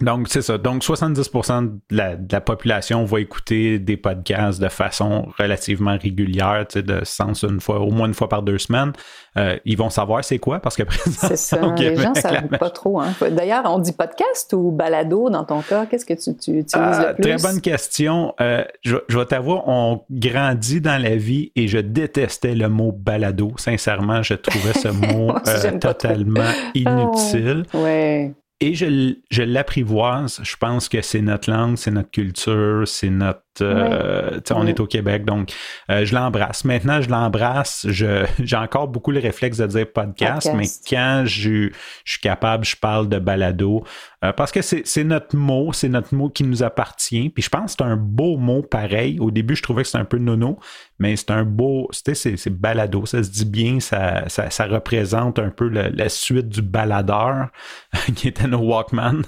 donc, c'est ça. Donc, 70% de la, de la, population va écouter des podcasts de façon relativement régulière, tu sais, de sens une fois, au moins une fois par deux semaines. Euh, ils vont savoir c'est quoi parce que C'est ça. les gens ne savent pas trop. Hein. D'ailleurs, on dit podcast ou balado dans ton cas? Qu'est-ce que tu, tu utilises ah, le plus? Très bonne question. Euh, je, je vais t'avouer, on grandit dans la vie et je détestais le mot balado. Sincèrement, je trouvais ce mot euh, totalement inutile. Ah, ouais et je, je l'apprivoise. Je pense que c'est notre langue, c'est notre culture, c'est notre euh, on est au Québec, donc euh, je l'embrasse. Maintenant, je l'embrasse. j'ai encore beaucoup le réflexe de dire podcast, mais quand je, suis capable, je parle de balado. Euh, parce que c'est notre mot, c'est notre mot qui nous appartient. Puis je pense que c'est un beau mot pareil. Au début, je trouvais que c'était un peu nono, mais c'est un beau, c'est balado, ça se dit bien, ça, ça, représente un peu la suite du baladeur qui était nos Walkman.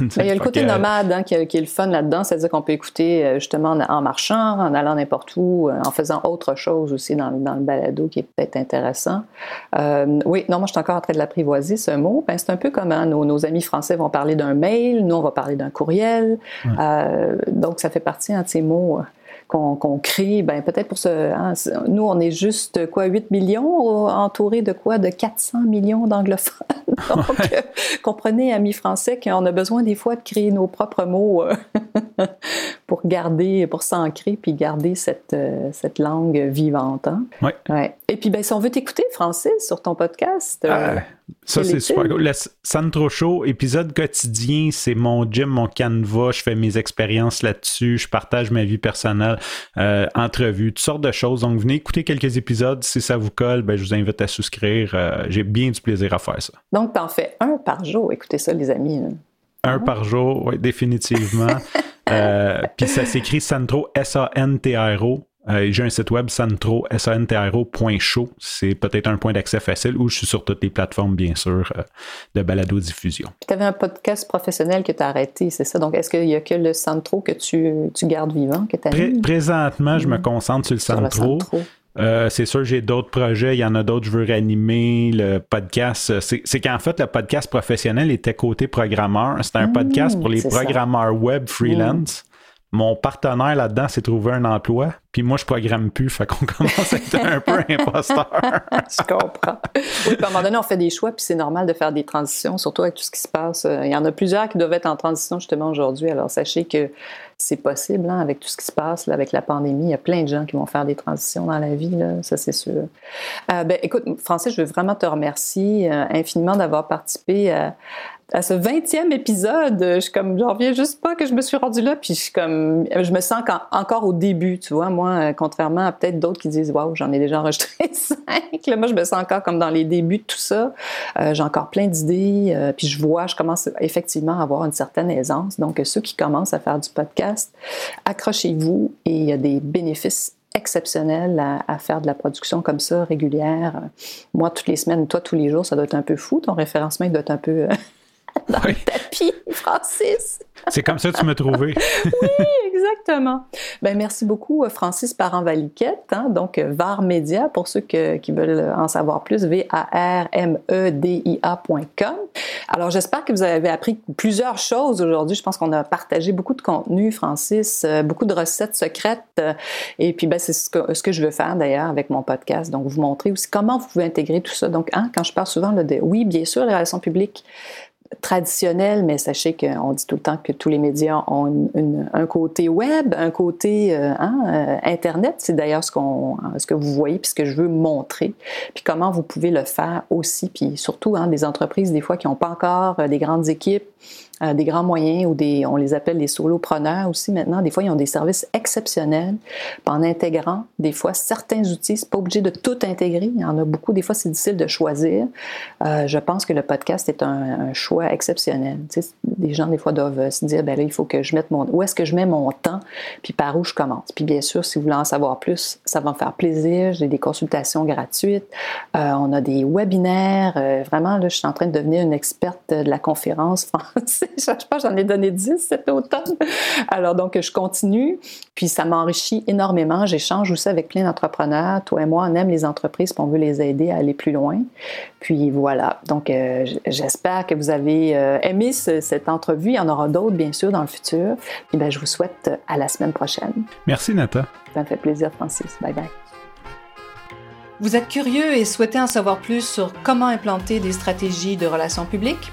il y a le côté nomade hein, qui, est le fun là-dedans, c'est-à-dire qu'on peut écouter justement en marchant, en allant n'importe où, euh, en faisant autre chose aussi dans, dans le balado qui est peut-être intéressant. Euh, oui, non, moi je suis encore en train de l'apprivoiser, ce mot. Ben, c'est un peu comme hein, nos, amis français vont parler d'un mail, nous on va parler d'un courriel. Euh, donc ça fait partie hein, de ces mots qu'on crée, ben peut-être pour ce... Hein, nous, on est juste, quoi, 8 millions, entourés de quoi? De 400 millions d'anglophones. Donc, euh, comprenez, amis français, qu'on a besoin des fois de créer nos propres mots euh, pour garder, pour s'ancrer, puis garder cette, euh, cette langue vivante. Hein? Oui. Ouais. Et puis, ben, si on veut t'écouter, Francis, sur ton podcast... Ah, ça, c'est super cool. Le Santro Show, épisode quotidien, c'est mon gym, mon canevas. Je fais mes expériences là-dessus. Je partage ma vie personnelle, euh, entrevues, toutes sortes de choses. Donc, venez écouter quelques épisodes. Si ça vous colle, ben, je vous invite à souscrire. Euh, j'ai bien du plaisir à faire ça. Donc, t'en fais un par jour. Écoutez ça, les amis. Un par jour, oui, définitivement. euh, Puis ça s'écrit Santro, S-A-N-T-R-O. Euh, j'ai un site web santro, C'est peut-être un point d'accès facile où je suis sur toutes les plateformes, bien sûr, euh, de balado-diffusion. Tu avais un podcast professionnel que tu as arrêté, c'est ça? Donc, est-ce qu'il n'y a que le Santro que tu, tu gardes vivant, que tu Présentement, je me mm. concentre sur le Santro. Euh, c'est sûr, j'ai d'autres projets. Il y en a d'autres, je veux réanimer. Le podcast, c'est qu'en fait, le podcast professionnel était côté programmeur. C'était un mm, podcast pour les programmeurs web freelance. Mon partenaire là-dedans s'est trouvé un emploi, puis moi, je programme plus, fait qu'on commence à être un peu imposteur. je comprends. Oui, puis à un moment donné, on fait des choix, puis c'est normal de faire des transitions, surtout avec tout ce qui se passe. Euh, il y en a plusieurs qui doivent être en transition justement aujourd'hui, alors sachez que c'est possible hein, avec tout ce qui se passe, là, avec la pandémie. Il y a plein de gens qui vont faire des transitions dans la vie, là, ça c'est sûr. Euh, ben, écoute, Francis, je veux vraiment te remercier euh, infiniment d'avoir participé à, à ce 20e épisode, je suis comme, j'en reviens juste pas que je me suis rendue là, puis je suis comme, je me sens encore au début, tu vois, moi, euh, contrairement à peut-être d'autres qui disent, waouh, j'en ai déjà enregistré cinq, là, moi, je me sens encore comme dans les débuts de tout ça, euh, j'ai encore plein d'idées, euh, puis je vois, je commence effectivement à avoir une certaine aisance, donc ceux qui commencent à faire du podcast, accrochez-vous et il y a des bénéfices exceptionnels à, à, faire de la production comme ça, régulière. Moi, toutes les semaines, toi, tous les jours, ça doit être un peu fou. Ton référencement doit être un peu dans le tapis, Francis. C'est comme ça que tu m'as trouvé. oui, Exactement. Ben, merci beaucoup, Francis Parent-Valiquette. Hein, donc, VAR Média, pour ceux qui veulent en savoir plus, V-A-R-M-E-D-I-A.com. Alors, j'espère que vous avez appris plusieurs choses aujourd'hui. Je pense qu'on a partagé beaucoup de contenu, Francis, beaucoup de recettes secrètes. Et puis, ben, c'est ce que, ce que je veux faire d'ailleurs avec mon podcast. Donc, vous montrer aussi comment vous pouvez intégrer tout ça. Donc, hein, quand je parle souvent de, oui, bien sûr, les relations publiques traditionnelles, mais sachez qu'on dit tout le temps que tous les médias ont un côté web, un côté euh, hein, euh, Internet. C'est d'ailleurs ce, qu'on, ce que vous voyez, puis ce que je veux montrer. Puis comment vous pouvez le faire aussi. Puis surtout, hein, des entreprises, des fois, qui n'ont pas encore euh, des grandes équipes, euh, des grands moyens ou des, on les appelle les solopreneurs aussi maintenant. Des fois, ils ont des services exceptionnels en intégrant des fois certains outils. C'est pas obligé de tout intégrer. Il y en a beaucoup. Des fois, c'est difficile de choisir. Euh, je pense que le podcast est un, choix exceptionnel. Tu sais, des gens, des fois, doivent se dire, ben là, il faut que je mette mon, où est-ce que je mets mon temps, puis par où je commence. Puis bien sûr, si vous voulez en savoir plus, ça va me faire plaisir. J'ai des consultations gratuites. Euh, on a des webinaires. vraiment, là, je suis en train de devenir une experte de la conférence française je sais pas, j'en ai donné 10 cet automne. Alors donc, je continue, puis ça m'enrichit énormément. J'échange aussi avec plein d'entrepreneurs. Toi et moi, on aime les entreprises, puis on veut les aider à aller plus loin. Puis voilà, donc euh, j'espère que vous avez euh, aimé cette entrevue. Il y en aura d'autres, bien sûr, dans le futur. Puis ben, je vous souhaite à la semaine prochaine. Merci, Nata. Ça me fait plaisir, Francis. Bye bye. Vous êtes curieux et souhaitez en savoir plus sur comment implanter des stratégies de relations publiques?